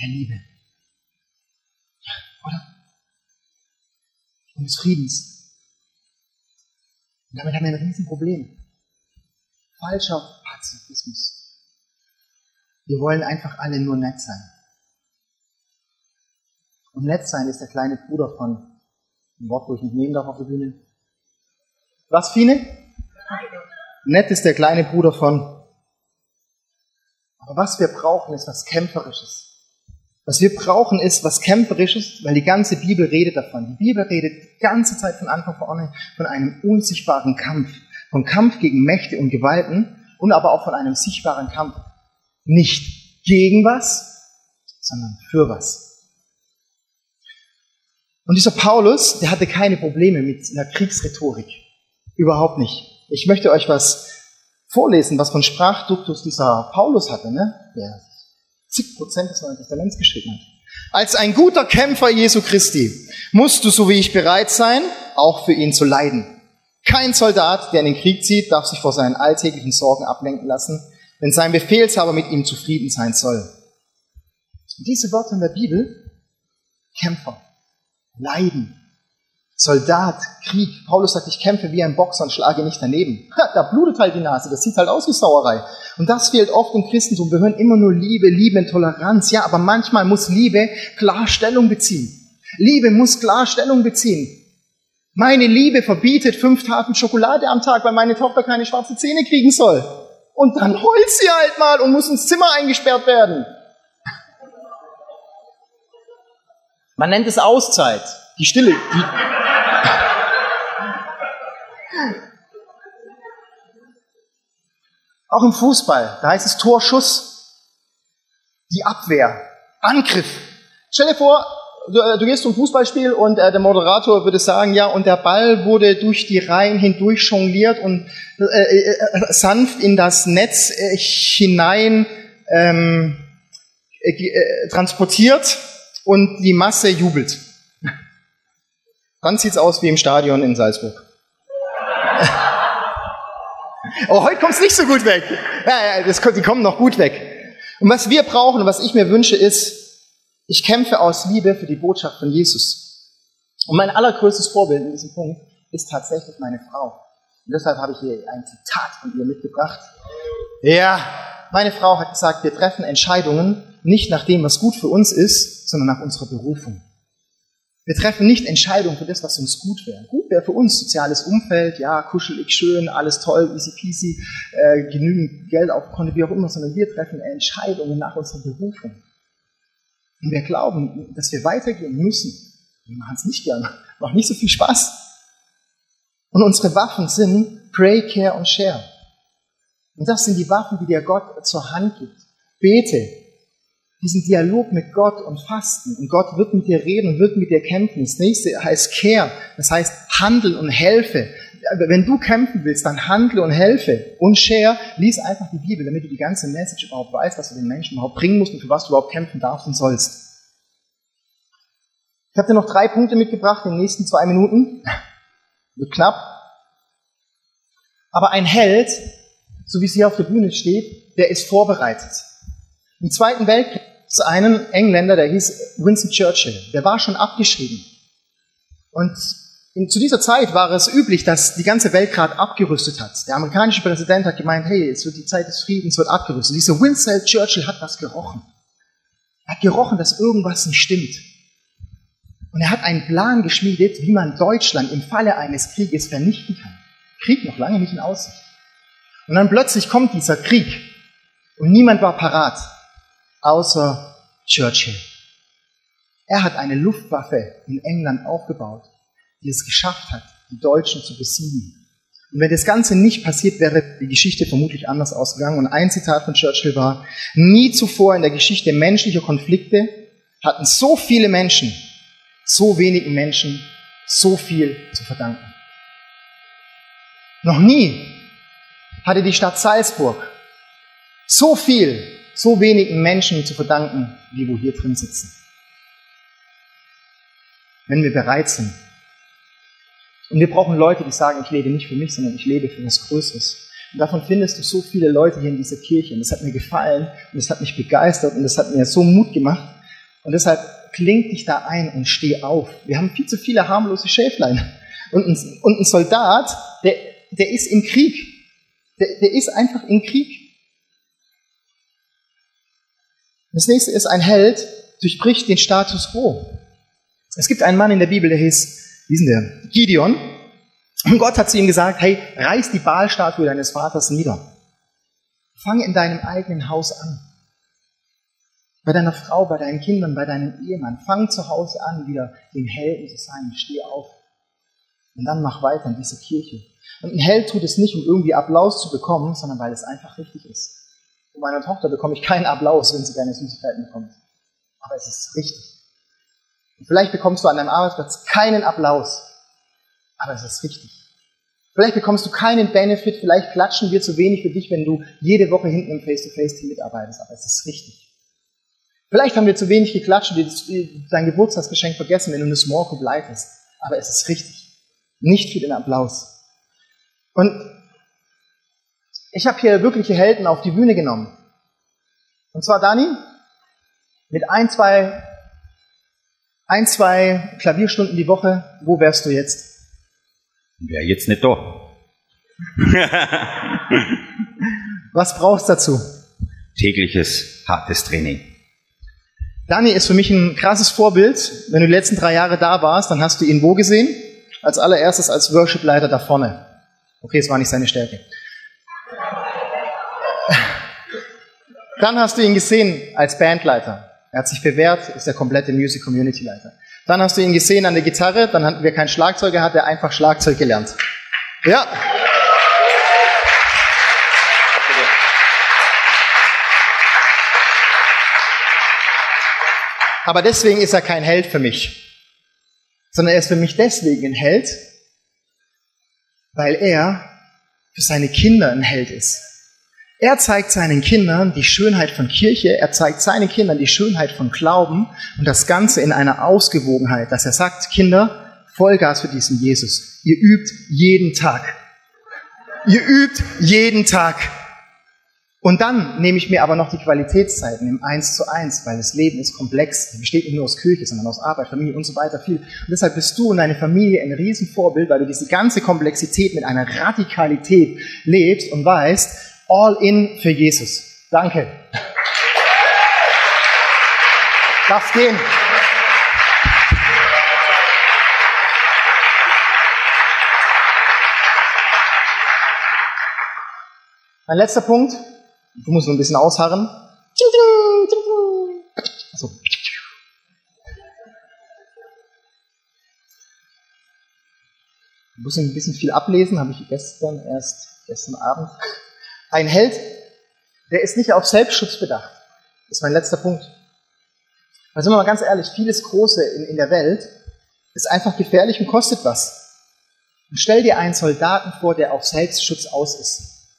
S1: der Liebe. Oder? Und des Friedens. Und damit haben wir ein Riesenproblem. Falscher Pazifismus. Wir wollen einfach alle nur nett sein. Und nett sein ist der kleine Bruder von, ein Wort, wo ich nicht nehmen darf auf der Bühne. Was, Fine? Nett ist der kleine Bruder von. Aber was wir brauchen, ist was Kämpferisches. Was wir brauchen, ist was Kämpferisches, weil die ganze Bibel redet davon. Die Bibel redet die ganze Zeit von Anfang vorne von einem unsichtbaren Kampf. Von Kampf gegen Mächte und Gewalten und aber auch von einem sichtbaren Kampf. Nicht gegen was, sondern für was. Und dieser Paulus, der hatte keine Probleme mit einer Kriegsrhetorik. Überhaupt nicht. Ich möchte euch was vorlesen, was von Sprachduktus dieser Paulus hatte, ne? der zig Prozent des Neuen Testaments geschrieben hat. Als ein guter Kämpfer Jesu Christi musst du, so wie ich, bereit sein, auch für ihn zu leiden. Kein Soldat, der in den Krieg zieht, darf sich vor seinen alltäglichen Sorgen ablenken lassen, wenn sein Befehlshaber mit ihm zufrieden sein soll. Diese Worte in der Bibel, Kämpfer, Leiden, Soldat, Krieg. Paulus sagt, ich kämpfe wie ein Boxer und schlage nicht daneben. Ha, da blutet halt die Nase, das sieht halt aus wie Sauerei. Und das fehlt oft im Christentum. Wir hören immer nur Liebe, Liebe und Toleranz. Ja, aber manchmal muss Liebe klar Stellung beziehen. Liebe muss klar Stellung beziehen. Meine Liebe verbietet fünf Tafeln Schokolade am Tag, weil meine Tochter keine schwarze Zähne kriegen soll. Und dann heult sie halt mal und muss ins Zimmer eingesperrt werden. Man nennt es Auszeit. Die Stille. Die Auch im Fußball, da heißt es Torschuss, die Abwehr, Angriff. Stell dir vor, du, äh, gehst zum Fußballspiel und äh, der Moderator würde sagen, ja, und der Ball wurde durch die Reihen hindurch jongliert und äh, äh, äh sanft in das Netz äh, hinein ähm, transportiert und die Masse jubelt. (laughs) Dann sieht's aus wie im Stadion in Salzburg. Oh, heute kommt's nicht so gut weg. Ja, ja, das, die kommen noch gut weg. Und was wir brauchen und was ich mir wünsche ist, ich kämpfe aus Liebe für die Botschaft von Jesus. Und mein allergrößtes Vorbild in diesem Punkt ist tatsächlich meine Frau. Und deshalb habe ich hier ein Zitat von ihr mitgebracht. Ja, meine Frau hat gesagt, wir treffen Entscheidungen nicht nach dem, was gut für uns ist, sondern nach unserer Berufung. Wir treffen nicht Entscheidungen für das, was uns gut wäre. Gut wäre für uns soziales Umfeld, ja, kuschelig, schön, alles toll, easy peasy, äh, genügend Geld auf Konto, wie auch immer, sondern wir treffen Entscheidungen nach unserer Berufung. Und wir glauben, dass wir weitergehen müssen. Wir machen es nicht gerne, (laughs) macht nicht so viel Spaß. Und unsere Waffen sind Pray, Care und Share. Und das sind die Waffen, die dir Gott zur Hand gibt. Bete, diesen Dialog mit Gott und fasten. Und Gott wird mit dir reden und wird mit dir kämpfen. Das nächste heißt Care, das heißt handeln und helfe. Wenn du kämpfen willst, dann handle und helfe. Und share, lies einfach die Bibel, damit du die ganze Message überhaupt weißt, was du den Menschen überhaupt bringen musst und für was du überhaupt kämpfen darfst und sollst. Ich habe dir noch drei Punkte mitgebracht in den nächsten zwei Minuten. Wird knapp. Aber ein Held, so wie es hier auf der Bühne steht, der ist vorbereitet. Im Zweiten Weltkrieg es einen Engländer, der hieß Winston Churchill. Der war schon abgeschrieben. Und in, zu dieser Zeit war es üblich, dass die ganze Welt gerade abgerüstet hat. Der amerikanische Präsident hat gemeint, hey, es wird die Zeit des Friedens, wird abgerüstet. Dieser Winston Churchill hat das gerochen. Er hat gerochen, dass irgendwas nicht stimmt. Und er hat einen Plan geschmiedet, wie man Deutschland im Falle eines Krieges vernichten kann. Krieg noch lange nicht in Aussicht. Und dann plötzlich kommt dieser Krieg und niemand war parat außer Churchill. Er hat eine Luftwaffe in England aufgebaut, die es geschafft hat, die Deutschen zu besiegen. Und wenn das Ganze nicht passiert wäre, die Geschichte vermutlich anders ausgegangen. Und ein Zitat von Churchill war, nie zuvor in der Geschichte menschlicher Konflikte hatten so viele Menschen, so wenigen Menschen so viel zu verdanken. Noch nie hatte die Stadt Salzburg so viel so wenigen Menschen zu verdanken, wie wo hier drin sitzen. Wenn wir bereit sind. Und wir brauchen Leute, die sagen, ich lebe nicht für mich, sondern ich lebe für was Größeres. Und davon findest du so viele Leute hier in dieser Kirche. Und das hat mir gefallen und das hat mich begeistert und das hat mir so Mut gemacht. Und deshalb kling dich da ein und steh auf. Wir haben viel zu viele harmlose Schäflein. Und ein, und ein Soldat, der, der ist im Krieg. Der, der ist einfach im Krieg. Das nächste ist, ein Held durchbricht den Status quo. Es gibt einen Mann in der Bibel, der hieß, wie ist der? Gideon. Und Gott hat zu ihm gesagt, hey, reiß die Bahlstatue deines Vaters nieder. Fang in deinem eigenen Haus an. Bei deiner Frau, bei deinen Kindern, bei deinem Ehemann. Fang zu Hause an, wieder den Helden zu sein. Steh auf. Und dann mach weiter in dieser Kirche. Und ein Held tut es nicht, um irgendwie Applaus zu bekommen, sondern weil es einfach richtig ist. Von meiner Tochter bekomme ich keinen Applaus, wenn sie keine Süßigkeiten bekommt. aber es ist richtig. Und vielleicht bekommst du an deinem Arbeitsplatz keinen Applaus, aber es ist richtig. Vielleicht bekommst du keinen Benefit, vielleicht klatschen wir zu wenig für dich, wenn du jede Woche hinten im Face-to-Face-Team mitarbeitest, aber es ist richtig. Vielleicht haben wir zu wenig geklatscht und dein Geburtstagsgeschenk vergessen, wenn du eine Small Group leitest, aber es ist richtig. Nicht für den Applaus. Und ich habe hier wirkliche Helden auf die Bühne genommen. Und zwar Dani mit ein, zwei, ein, zwei Klavierstunden die Woche. Wo wärst du jetzt?
S2: Wäre jetzt nicht da. (laughs)
S1: Was brauchst du dazu?
S2: Tägliches, hartes Training.
S1: Dani ist für mich ein krasses Vorbild. Wenn du die letzten drei Jahre da warst, dann hast du ihn wo gesehen? Als allererstes als Worship-Leiter da vorne. Okay, es war nicht seine Stärke. Dann hast du ihn gesehen als Bandleiter. Er hat sich bewährt, ist der komplette Music Community Leiter. Dann hast du ihn gesehen an der Gitarre, dann hatten wir keinen Schlagzeuger, hat er einfach Schlagzeug gelernt. Ja. Aber deswegen ist er kein Held für mich, sondern er ist für mich deswegen ein Held, weil er für seine Kinder ein Held ist. Er zeigt seinen Kindern die Schönheit von Kirche, er zeigt seinen Kindern die Schönheit von Glauben und das Ganze in einer Ausgewogenheit, dass er sagt, Kinder, Vollgas für diesen Jesus. Ihr übt jeden Tag. Ihr übt jeden Tag. Und dann nehme ich mir aber noch die Qualitätszeiten im Eins zu Eins, weil das Leben ist komplex. Es besteht nicht nur aus Kirche, sondern aus Arbeit, Familie und so weiter viel. Und deshalb bist du und deine Familie ein Riesenvorbild, weil du diese ganze Komplexität mit einer Radikalität lebst und weißt, all in für Jesus. Danke. Darf gehen. Mein letzter Punkt. Du musst noch ein bisschen ausharren. Achso. Ich muss ein bisschen viel ablesen, habe ich gestern erst, gestern Abend. Ein Held, der ist nicht auf Selbstschutz bedacht. Das ist mein letzter Punkt. Weil sind wir mal ganz ehrlich, vieles Große in, in der Welt ist einfach gefährlich und kostet was. Und stell dir einen Soldaten vor, der auf Selbstschutz aus ist.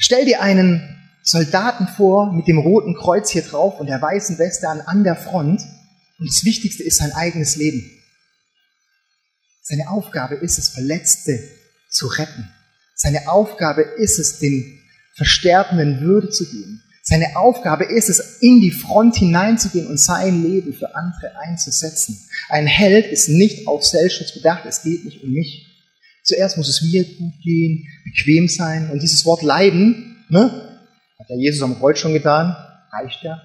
S1: Stell dir einen Soldaten vor mit dem roten Kreuz hier drauf und der weißen Weste an, an der Front. Und das Wichtigste ist sein eigenes Leben. Seine Aufgabe ist es, Verletzte zu retten. Seine Aufgabe ist es, den Versterbenden Würde zu geben. Seine Aufgabe ist es, in die Front hineinzugehen und sein Leben für andere einzusetzen. Ein Held ist nicht auf Selbstschutz bedacht, es geht nicht um mich. Zuerst muss es mir gut gehen, bequem sein. Und dieses Wort Leiden, ne, hat der Jesus am Kreuz schon getan, reicht ja.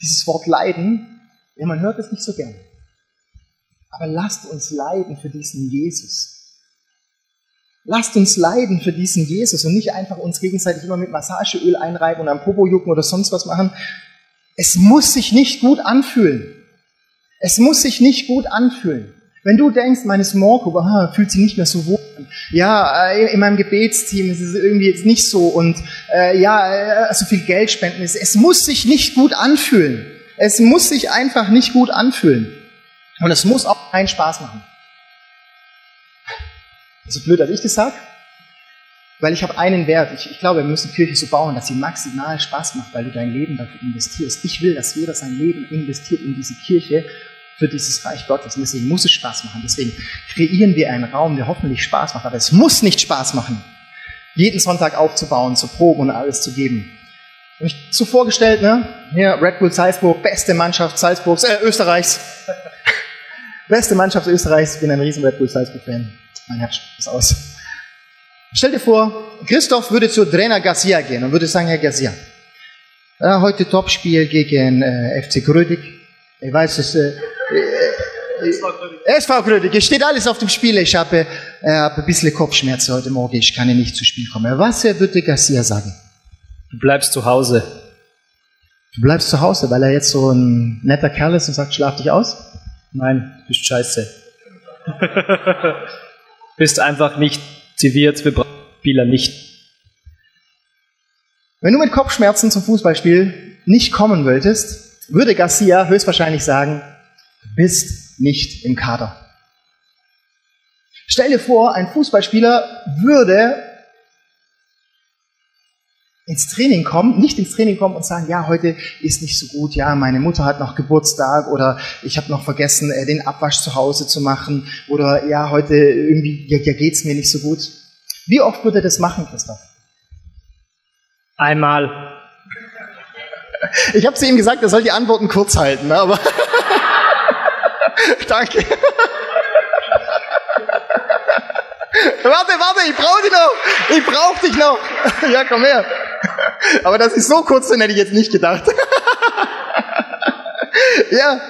S1: Dieses Wort Leiden, ja, man hört es nicht so gern. Aber lasst uns leiden für diesen Jesus. Lasst uns leiden für diesen Jesus und nicht einfach uns gegenseitig immer mit Massageöl einreiben und am Popo jucken oder sonst was machen. Es muss sich nicht gut anfühlen. Es muss sich nicht gut anfühlen. Wenn du denkst, meine Small Group aha, fühlt sich nicht mehr so wohl an. Ja, äh, in meinem Gebetsteam ist es irgendwie jetzt nicht so und äh, ja, äh, so viel Geld spenden ist. Es muss sich nicht gut anfühlen. Es muss sich einfach nicht gut anfühlen. Und es muss auch keinen Spaß machen. So blöd, dass ich das sage, weil ich habe einen Wert. Ich, ich glaube, wir müssen Kirche so bauen, dass sie maximal Spaß macht, weil du dein Leben dafür investierst. Ich will, dass jeder sein Leben investiert in diese Kirche für dieses Reich Gottes. Und deswegen muss es Spaß machen. Deswegen kreieren wir einen Raum, der hoffentlich Spaß macht. Aber es muss nicht Spaß machen, jeden Sonntag aufzubauen, zu proben und alles zu geben. Und ich so vorgestellt, ne? Hier Red Bull Salzburg, beste Mannschaft Salzburgs, äh, Österreichs. (laughs) beste Mannschaft Österreichs. Ich bin ein riesen Red Bull Salzburg Mein Herz ist aus. Stell dir vor, Christoph würde zu Trainer Garcia gehen und würde sagen, Herr Garcia, ja, heute Topspiel gegen äh, FC Grödig. Ich weiß es, äh, SV Grödig, es steht alles auf dem Spiel. Ich habe, äh, habe ein bisschen Kopfschmerzen heute Morgen, ich kann nicht zu Spiel kommen. Was würde Garcia sagen?
S3: Du bleibst zu Hause.
S1: Du bleibst zu Hause, weil er jetzt so ein netter Kerl ist und sagt, schlaf dich aus?
S3: Nein, du bist scheiße. (laughs) bist einfach nicht ziviert, wir brauchen Spieler nicht.
S1: Wenn du mit Kopfschmerzen zum Fußballspiel nicht kommen wolltest, würde Garcia höchstwahrscheinlich sagen, du bist nicht im Kader. Stell dir vor, ein Fußballspieler würde ins Training kommen, nicht ins Training kommen und sagen, ja, heute ist nicht so gut, ja, meine Mutter hat noch Geburtstag oder ich habe noch vergessen, äh, den Abwasch zu Hause zu machen oder ja, heute irgendwie ja, ja, geht's mir nicht so gut. Wie oft würde das machen, Christoph?
S3: Einmal.
S1: Ich habe zu ihm gesagt, er soll die Antworten kurz halten, ne, aber (laughs) danke. warte, warte, ich brauche dich noch. Ich brauche dich noch. ja, komm her. (laughs) Aber dass ich so kurz sind, hätte ich jetzt nicht gedacht. (laughs) ja.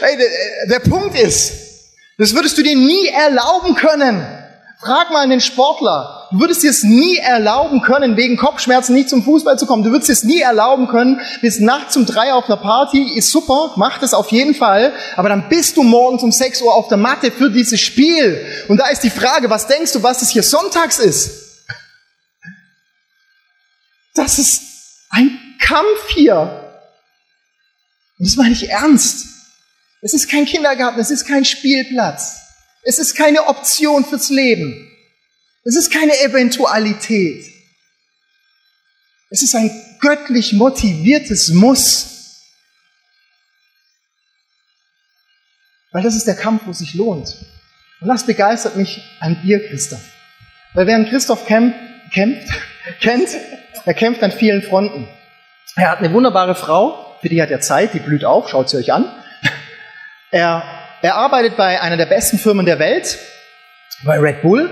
S1: Hey, der, der Punkt ist, das würdest du dir nie erlauben können. Frag mal einen Sportler. Du würdest dir es nie erlauben können, wegen Kopfschmerzen nicht zum Fußball zu kommen. Du würdest es nie erlauben können, bis nachts um drei auf einer Party. Ist super, mach das auf jeden Fall. Aber dann bist du morgens um sechs Uhr auf der Matte für dieses Spiel. Und da ist die Frage, was denkst du, was es hier sonntags ist? Das ist ein Kampf hier. Und das meine ich ernst. Es ist kein Kindergarten, es ist kein Spielplatz. Es ist keine Option fürs Leben. Es ist keine Eventualität. Es ist ein göttlich motiviertes Muss. Weil das ist der Kampf, wo es sich lohnt. Und das begeistert mich an dir, Christoph. Weil während Christoph kämpft, kämpft, (laughs) kennt, er kämpft an vielen Fronten. Er hat eine wunderbare Frau, für die hat er Zeit, die blüht auf, schaut sie euch an. Er, er arbeitet bei einer der besten Firmen der Welt, bei Red Bull.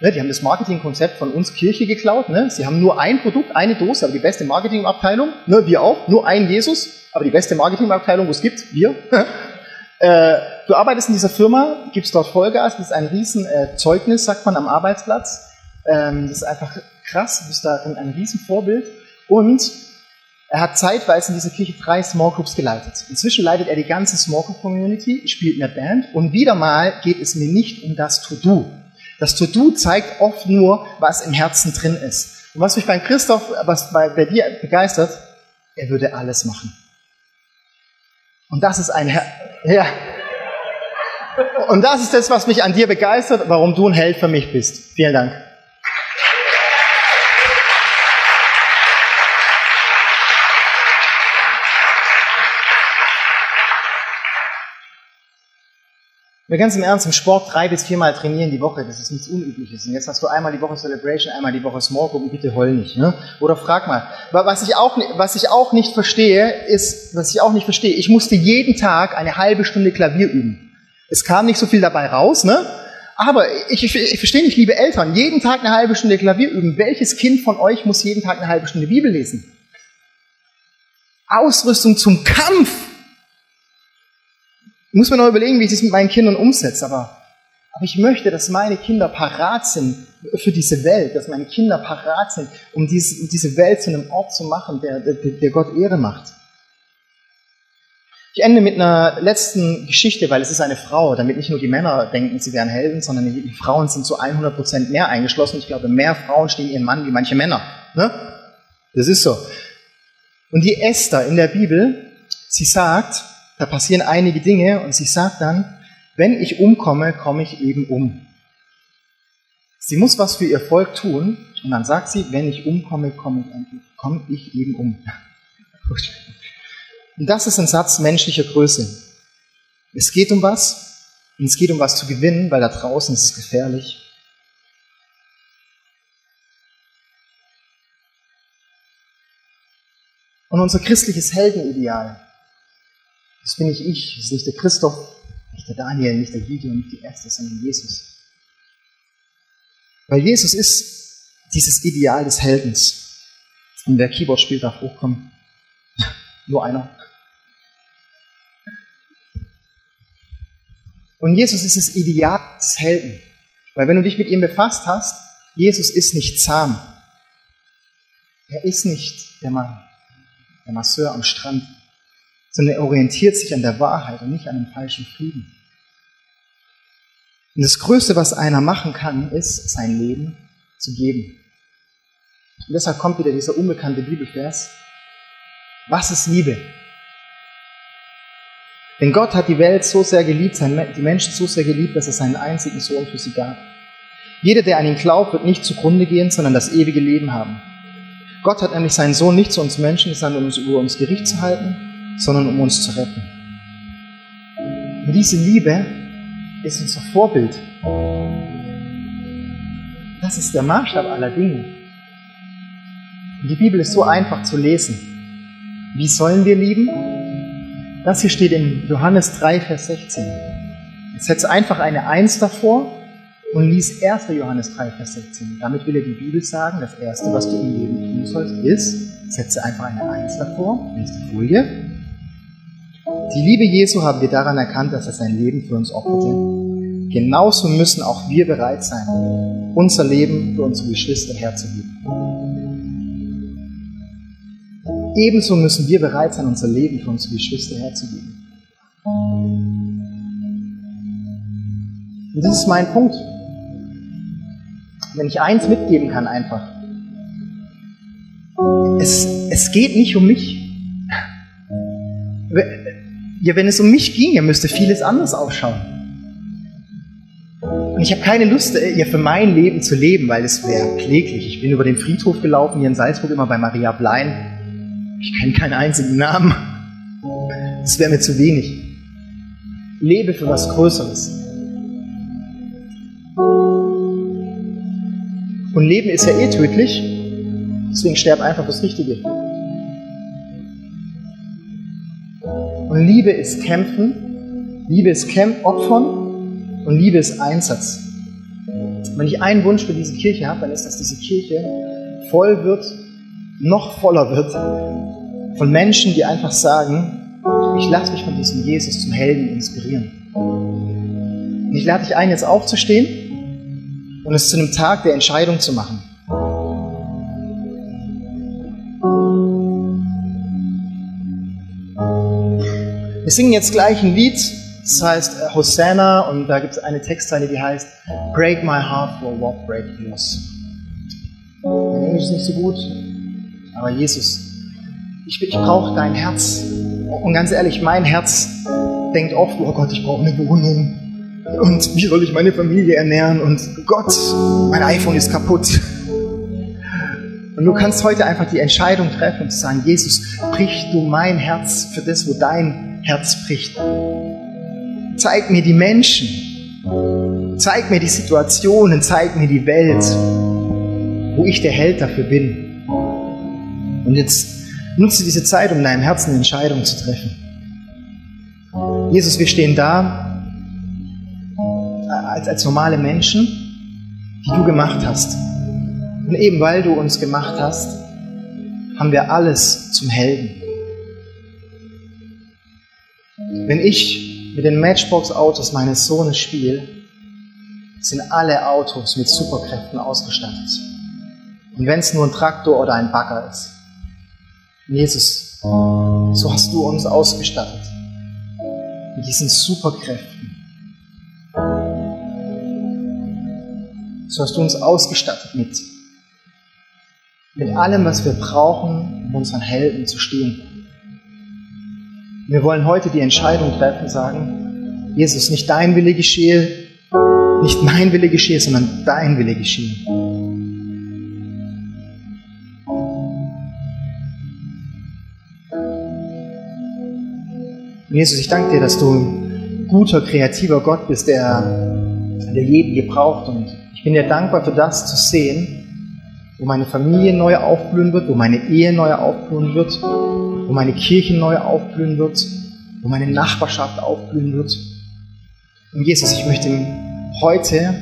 S1: Ne, die haben das Marketingkonzept von uns Kirche geklaut. Ne? Sie haben nur ein Produkt, eine Dose, aber die beste Marketingabteilung. Ne, wir auch, nur ein Jesus, aber die beste Marketingabteilung, wo es gibt, wir. (laughs) äh, du arbeitest in dieser Firma, gibst dort Vollgas, das ist ein riesen äh, Zeugnis, sagt man, am Arbeitsplatz. Ähm, das ist einfach krass, du bist da ein Riesenvorbild. Und er hat zeitweise in dieser Kirche drei Small Groups geleitet. Inzwischen leitet er die ganze Small Group Community, spielt in der Band und wieder mal geht es mir nicht um das To-Do. Das To-Do zeigt oft nur, was im Herzen drin ist. Und was mich bei Christoph, was bei, bei dir begeistert, er würde alles machen. Und das ist ein, Her ja. Und das ist das, was mich an dir begeistert, warum du ein Held für mich bist. Vielen Dank. Wir ganz im Ernst, im Sport drei bis viermal trainieren die Woche, das ist nichts Unübliches. Und jetzt hast du einmal die Woche Celebration, einmal die Woche Small Group und bitte heul nicht. Ne? Oder frag mal. Was ich, auch, was ich auch nicht verstehe, ist, was ich auch nicht verstehe, ich musste jeden Tag eine halbe Stunde Klavier üben. Es kam nicht so viel dabei raus, ne? Aber ich, ich, ich verstehe nicht, liebe Eltern, jeden Tag eine halbe Stunde Klavier üben. Welches Kind von euch muss jeden Tag eine halbe Stunde Bibel lesen? Ausrüstung zum Kampf muss mir noch überlegen, wie ich das mit meinen Kindern umsetze, aber, aber ich möchte, dass meine Kinder parat sind für diese Welt, dass meine Kinder parat sind, um diese, um diese Welt zu einem Ort zu machen, der, der, der Gott Ehre macht. Ich ende mit einer letzten Geschichte, weil es ist eine Frau, damit nicht nur die Männer denken, sie wären Helden, sondern die Frauen sind zu 100% mehr eingeschlossen. Ich glaube, mehr Frauen stehen ihren Mann wie manche Männer. Ne? Das ist so. Und die Esther in der Bibel, sie sagt, da passieren einige Dinge und sie sagt dann, wenn ich umkomme, komme ich eben um. Sie muss was für ihr Volk tun und dann sagt sie, wenn ich umkomme, komme ich, komme ich eben um. (laughs) Und das ist ein Satz menschlicher Größe. Es geht um was und es geht um was zu gewinnen, weil da draußen ist es gefährlich. Und unser christliches Heldenideal das bin nicht ich, das ist nicht der Christoph, nicht der Daniel, nicht der Gideon, nicht die Ärzte, sondern Jesus. Weil Jesus ist dieses Ideal des Heldens. Und wer Keyboard spielt, darf hochkommen. (laughs) Nur einer. Und Jesus ist das Ideal des Helden. Weil wenn du dich mit ihm befasst hast, Jesus ist nicht zahm. Er ist nicht der Mann, der Masseur am Strand sondern er orientiert sich an der Wahrheit und nicht an dem falschen Frieden. Und das Größte, was einer machen kann, ist, sein Leben zu geben. Und deshalb kommt wieder dieser unbekannte Bibelvers. Was ist Liebe? Denn Gott hat die Welt so sehr geliebt, die Menschen so sehr geliebt, dass er seinen einzigen Sohn für sie gab. Jeder, der an ihn glaubt, wird nicht zugrunde gehen, sondern das ewige Leben haben. Gott hat nämlich seinen Sohn nicht zu uns Menschen gesandt, um uns über uns Gericht zu halten, sondern um uns zu retten. Und diese Liebe ist unser Vorbild. Das ist der Maßstab aller Dinge. Und die Bibel ist so einfach zu lesen. Wie sollen wir lieben? Das hier steht in Johannes 3, Vers 16. Jetzt setze einfach eine Eins davor und lies 1. Johannes 3, Vers 16. Damit will er die Bibel sagen, das Erste, was du im Leben tun sollst, ist, setze einfach eine Eins davor, nächste Folie. Die Liebe Jesu haben wir daran erkannt, dass er sein Leben für uns opferte. Genauso müssen auch wir bereit sein, unser Leben für unsere Geschwister herzugeben. Ebenso müssen wir bereit sein, unser Leben für unsere Geschwister herzugeben. Und das ist mein Punkt. Wenn ich eins mitgeben kann einfach. Es, es geht nicht um mich. Ja, wenn es um mich ginge, müsste vieles anders ausschauen. Und ich habe keine Lust, äh, ja, für mein Leben zu leben, weil es wäre kläglich. Ich bin über den Friedhof gelaufen, hier in Salzburg, immer bei Maria Blein. Ich kenne keinen einzigen Namen. Das wäre mir zu wenig. Lebe für was Größeres. Und Leben ist ja eh tödlich, deswegen sterb einfach das Richtige. Und Liebe ist Kämpfen, Liebe ist Kämpfen, Opfern und Liebe ist Einsatz. Wenn ich einen Wunsch für diese Kirche habe, dann ist, dass diese Kirche voll wird, noch voller wird von Menschen, die einfach sagen, ich lasse mich von diesem Jesus zum Helden inspirieren. Und ich lade dich ein, jetzt aufzustehen und es zu einem Tag der Entscheidung zu machen. Wir singen jetzt gleich ein Lied, das heißt äh, Hosanna und da gibt es eine Textzeile, die heißt Break my heart for what break yours. Englisch ist nicht so gut, aber Jesus, ich, ich brauche dein Herz. Und ganz ehrlich, mein Herz denkt oft, oh Gott, ich brauche eine Wohnung, und wie soll ich meine Familie ernähren? Und Gott, mein iPhone ist kaputt. Und du kannst heute einfach die Entscheidung treffen und sagen, Jesus, brich du mein Herz für das, wo dein Herz bricht. Zeig mir die Menschen. Zeig mir die Situationen. Zeig mir die Welt, wo ich der Held dafür bin. Und jetzt nutze diese Zeit, um in deinem Herzen eine Entscheidung zu treffen. Jesus, wir stehen da als, als normale Menschen, die du gemacht hast. Und eben weil du uns gemacht hast, haben wir alles zum Helden. Wenn ich mit den Matchbox-Autos meines Sohnes spiele, sind alle Autos mit Superkräften ausgestattet. Und wenn es nur ein Traktor oder ein Bagger ist. Jesus, so hast du uns ausgestattet mit diesen Superkräften. So hast du uns ausgestattet mit, mit allem, was wir brauchen, um unseren Helden zu stehen. Wir wollen heute die Entscheidung treffen, sagen, Jesus, nicht dein Wille geschehe, nicht mein Wille geschehe, sondern dein Wille geschehe. Jesus, ich danke dir, dass du ein guter, kreativer Gott bist, der, der jeden gebraucht und bin dir dankbar für das zu sehen, wo meine Familie neu aufblühen wird, wo meine Ehe neu aufblühen wird, wo meine Kirche neu aufblühen wird, wo meine Nachbarschaft aufblühen wird. Und Jesus, ich möchte heute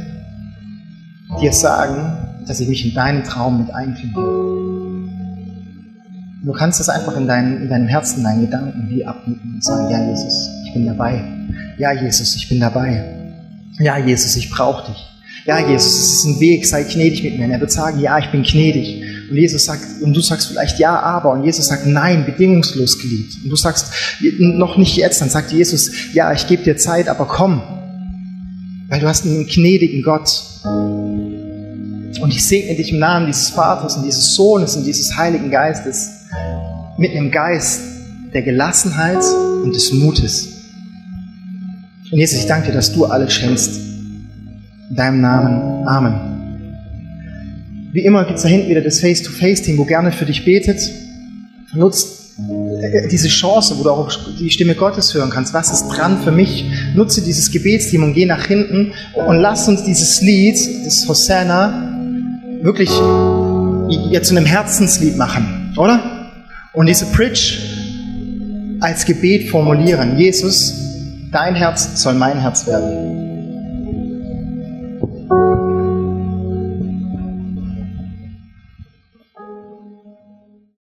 S1: dir sagen, dass ich mich in deinen Traum mit einklinke. Du kannst das einfach in, dein, in deinem Herzen, in deinen Gedanken wie abnicken und sagen, ja Jesus, ich bin dabei. Ja Jesus, ich bin dabei. Ja Jesus, ich brauche dich ja Jesus, es ist ein Weg, sei gnädig mit mir. Und er wird sagen, ja, ich bin gnädig. Und Jesus sagt, und du sagst vielleicht ja, aber. Und Jesus sagt, nein, bedingungslos geliebt. Und du sagst, noch nicht jetzt. Dann sagt Jesus, ja, ich gebe dir Zeit, aber komm. Weil du hast einen gnädigen Gott. Und ich segne dich im Namen dieses Vaters und dieses Sohnes und dieses Heiligen Geistes. mit einem Geist der Gelassenheit und des Mutes. Und Jesus, ich danke dir, dass du alles schenkst. In deinem Namen. Amen. Wie immer gibt es da hinten wieder das Face-to-Face-Team, wo gerne für dich betet. Nutzt äh, diese Chance, wo du auch die Stimme Gottes hören kannst. Was ist dran für mich? Nutze dieses Gebetsteam und geh nach hinten und lass uns dieses Lied, das Hosanna, wirklich jetzt zu einem Herzenslied machen, oder? Und diese Bridge als Gebet formulieren. Jesus, dein Herz soll mein Herz werden.